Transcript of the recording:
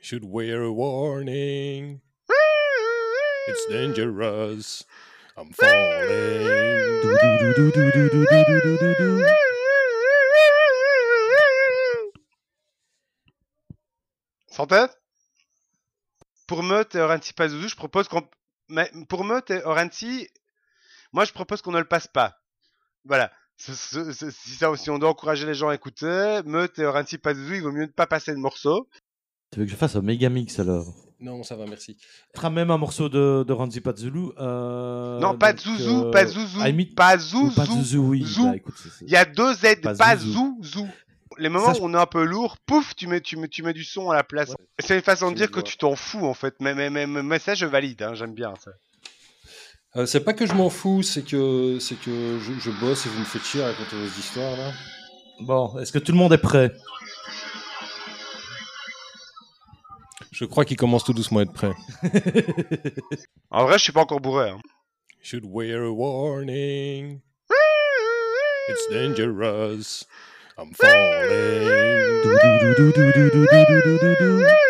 should wear a warning. It's dangerous. I'm falling. Sans tête? Pour Meut et Oranti Pazouzou, je propose qu'on. Pour Meut et Oranti, moi je propose qu'on ne le passe pas. Voilà. Si, on doit encourager les gens à écouter, Meut et Oranti Pazouzou, il vaut mieux ne pas passer le morceau. Tu veux que je fasse un méga mix alors? Non, ça va, merci. Sera même un morceau de, de Ranzi Pazzulu. Euh, non, pas Zouzou, euh, pas Zouzou, pas ou Zouzou. Pas Zouzou, oui. Zou. Bah, écoute, c'est- c'est- Il y a deux Z, Pas pas Zouzou. Zouzou. Les moments Ça, je- où on est un peu lourd, pouf, tu mets, tu mets, tu mets du son à la place. Ouais. C'est une façon de dire que tu t'en fous en fait. Mais, mais, mais, mais, mais ça, je valide, hein, j'aime bien ça. Euh, c'est pas que je m'en fous, c'est que, c'est que je, je bosse et vous me faites chier à raconter vos histoires là. Bon, est-ce que tout le monde est prêt? Je crois qu'il commence tout doucement à être prêt. En vrai, je suis pas encore bourré. hein. Should wear a warning. It's dangerous. I'm falling.